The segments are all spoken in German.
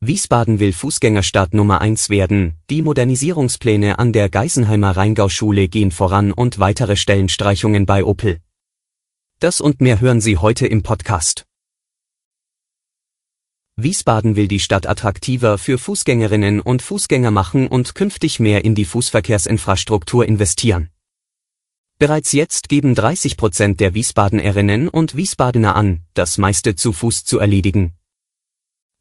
Wiesbaden will Fußgängerstadt Nummer 1 werden, die Modernisierungspläne an der Geisenheimer Rheingauschule gehen voran und weitere Stellenstreichungen bei Opel. Das und mehr hören Sie heute im Podcast. Wiesbaden will die Stadt attraktiver für Fußgängerinnen und Fußgänger machen und künftig mehr in die Fußverkehrsinfrastruktur investieren. Bereits jetzt geben 30 Prozent der Wiesbadenerinnen und Wiesbadener an, das meiste zu Fuß zu erledigen.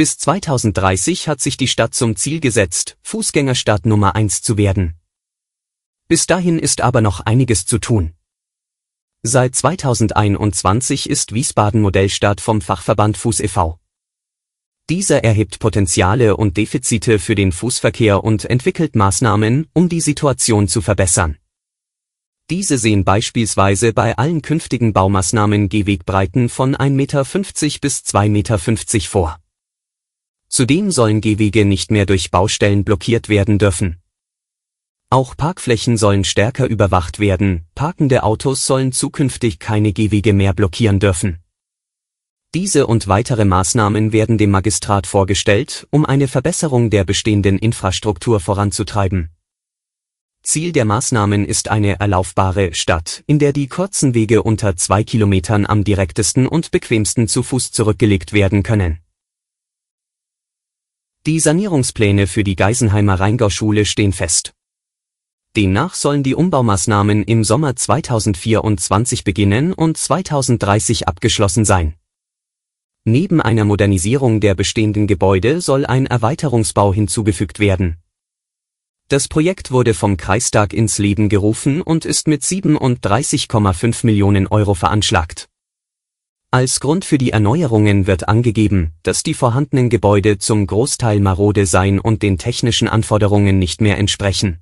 Bis 2030 hat sich die Stadt zum Ziel gesetzt, Fußgängerstadt Nummer 1 zu werden. Bis dahin ist aber noch einiges zu tun. Seit 2021 ist Wiesbaden Modellstadt vom Fachverband Fuß e.V. Dieser erhebt Potenziale und Defizite für den Fußverkehr und entwickelt Maßnahmen, um die Situation zu verbessern. Diese sehen beispielsweise bei allen künftigen Baumaßnahmen Gehwegbreiten von 1,50 Meter bis 2,50 Meter vor. Zudem sollen Gehwege nicht mehr durch Baustellen blockiert werden dürfen. Auch Parkflächen sollen stärker überwacht werden, parkende Autos sollen zukünftig keine Gehwege mehr blockieren dürfen. Diese und weitere Maßnahmen werden dem Magistrat vorgestellt, um eine Verbesserung der bestehenden Infrastruktur voranzutreiben. Ziel der Maßnahmen ist eine erlaufbare Stadt, in der die kurzen Wege unter zwei Kilometern am direktesten und bequemsten zu Fuß zurückgelegt werden können. Die Sanierungspläne für die Geisenheimer Rheingauschule stehen fest. Demnach sollen die Umbaumaßnahmen im Sommer 2024 beginnen und 2030 abgeschlossen sein. Neben einer Modernisierung der bestehenden Gebäude soll ein Erweiterungsbau hinzugefügt werden. Das Projekt wurde vom Kreistag ins Leben gerufen und ist mit 37,5 Millionen Euro veranschlagt. Als Grund für die Erneuerungen wird angegeben, dass die vorhandenen Gebäude zum Großteil marode seien und den technischen Anforderungen nicht mehr entsprechen.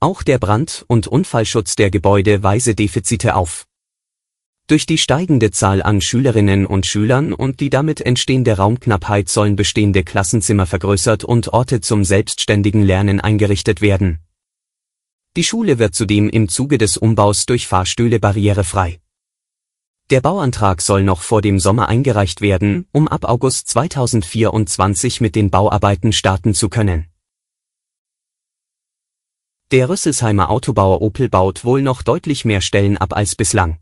Auch der Brand- und Unfallschutz der Gebäude weise Defizite auf. Durch die steigende Zahl an Schülerinnen und Schülern und die damit entstehende Raumknappheit sollen bestehende Klassenzimmer vergrößert und Orte zum selbstständigen Lernen eingerichtet werden. Die Schule wird zudem im Zuge des Umbaus durch Fahrstühle barrierefrei. Der Bauantrag soll noch vor dem Sommer eingereicht werden, um ab August 2024 mit den Bauarbeiten starten zu können. Der Rüsselsheimer Autobauer Opel baut wohl noch deutlich mehr Stellen ab als bislang.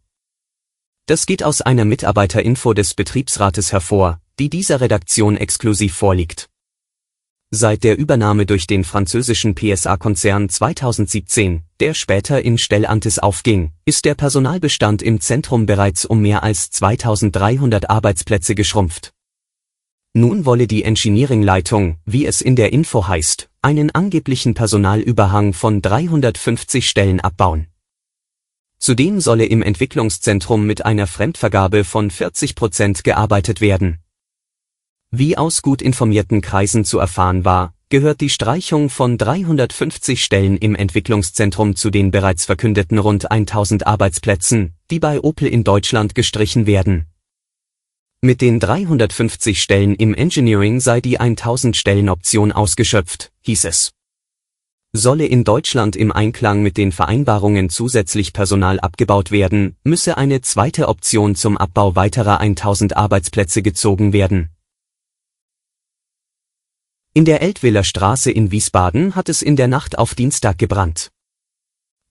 Das geht aus einer Mitarbeiterinfo des Betriebsrates hervor, die dieser Redaktion exklusiv vorliegt. Seit der Übernahme durch den französischen PSA-Konzern 2017, der später in Stellantis aufging, ist der Personalbestand im Zentrum bereits um mehr als 2300 Arbeitsplätze geschrumpft. Nun wolle die Engineering-Leitung, wie es in der Info heißt, einen angeblichen Personalüberhang von 350 Stellen abbauen. Zudem solle im Entwicklungszentrum mit einer Fremdvergabe von 40 Prozent gearbeitet werden. Wie aus gut informierten Kreisen zu erfahren war, gehört die Streichung von 350 Stellen im Entwicklungszentrum zu den bereits verkündeten rund 1000 Arbeitsplätzen, die bei Opel in Deutschland gestrichen werden. Mit den 350 Stellen im Engineering sei die 1000 Stellenoption ausgeschöpft, hieß es. Solle in Deutschland im Einklang mit den Vereinbarungen zusätzlich Personal abgebaut werden, müsse eine zweite Option zum Abbau weiterer 1000 Arbeitsplätze gezogen werden in der Eltwiller Straße in Wiesbaden hat es in der Nacht auf Dienstag gebrannt.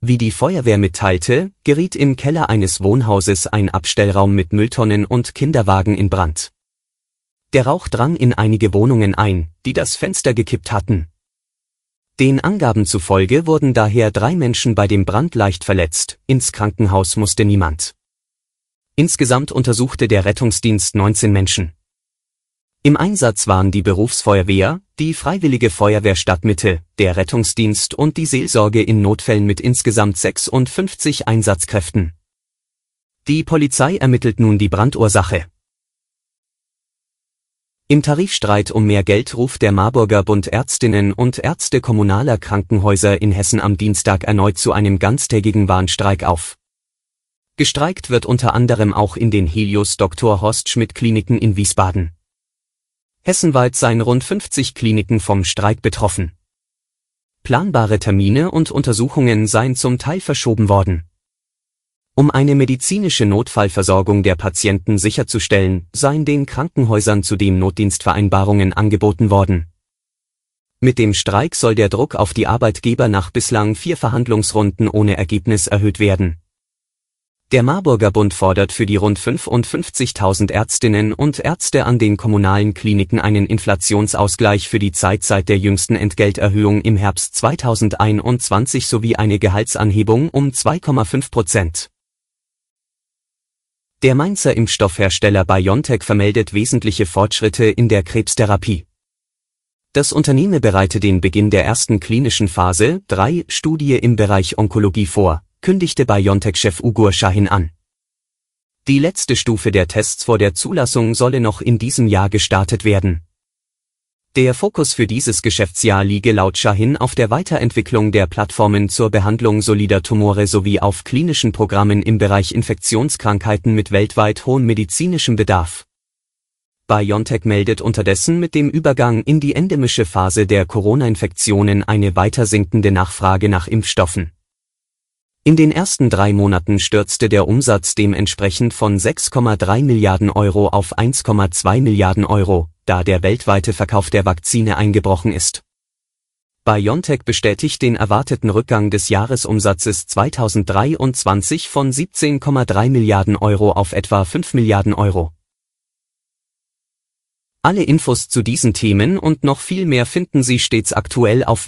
Wie die Feuerwehr mitteilte, geriet im Keller eines Wohnhauses ein Abstellraum mit Mülltonnen und Kinderwagen in Brand. Der Rauch drang in einige Wohnungen ein, die das Fenster gekippt hatten. Den Angaben zufolge wurden daher drei Menschen bei dem Brand leicht verletzt, ins Krankenhaus musste niemand. Insgesamt untersuchte der Rettungsdienst 19 Menschen. Im Einsatz waren die Berufsfeuerwehr, die Freiwillige Feuerwehr Stadtmitte, der Rettungsdienst und die Seelsorge in Notfällen mit insgesamt 56 Einsatzkräften. Die Polizei ermittelt nun die Brandursache. Im Tarifstreit um mehr Geld ruft der Marburger Bund Ärztinnen und Ärzte kommunaler Krankenhäuser in Hessen am Dienstag erneut zu einem ganztägigen Warnstreik auf. Gestreikt wird unter anderem auch in den Helios Dr. Horst Schmidt Kliniken in Wiesbaden. Hessenweit seien rund 50 Kliniken vom Streik betroffen. Planbare Termine und Untersuchungen seien zum Teil verschoben worden. Um eine medizinische Notfallversorgung der Patienten sicherzustellen, seien den Krankenhäusern zudem Notdienstvereinbarungen angeboten worden. Mit dem Streik soll der Druck auf die Arbeitgeber nach bislang vier Verhandlungsrunden ohne Ergebnis erhöht werden. Der Marburger Bund fordert für die rund 55.000 Ärztinnen und Ärzte an den kommunalen Kliniken einen Inflationsausgleich für die Zeit seit der jüngsten Entgelterhöhung im Herbst 2021 sowie eine Gehaltsanhebung um 2,5 Prozent. Der Mainzer Impfstoffhersteller BioNTech vermeldet wesentliche Fortschritte in der Krebstherapie. Das Unternehmen bereite den Beginn der ersten klinischen Phase 3 Studie im Bereich Onkologie vor, kündigte BioNTech-Chef Ugur Shahin an. Die letzte Stufe der Tests vor der Zulassung solle noch in diesem Jahr gestartet werden der Fokus für dieses Geschäftsjahr liege laut Shahin auf der Weiterentwicklung der Plattformen zur Behandlung solider Tumore sowie auf klinischen Programmen im Bereich Infektionskrankheiten mit weltweit hohem medizinischem Bedarf. BioNTech meldet unterdessen mit dem Übergang in die endemische Phase der Corona-Infektionen eine weiter sinkende Nachfrage nach Impfstoffen. In den ersten drei Monaten stürzte der Umsatz dementsprechend von 6,3 Milliarden Euro auf 1,2 Milliarden Euro, da der weltweite Verkauf der Vakzine eingebrochen ist. BioNTech bestätigt den erwarteten Rückgang des Jahresumsatzes 2023 von 17,3 Milliarden Euro auf etwa 5 Milliarden Euro. Alle Infos zu diesen Themen und noch viel mehr finden Sie stets aktuell auf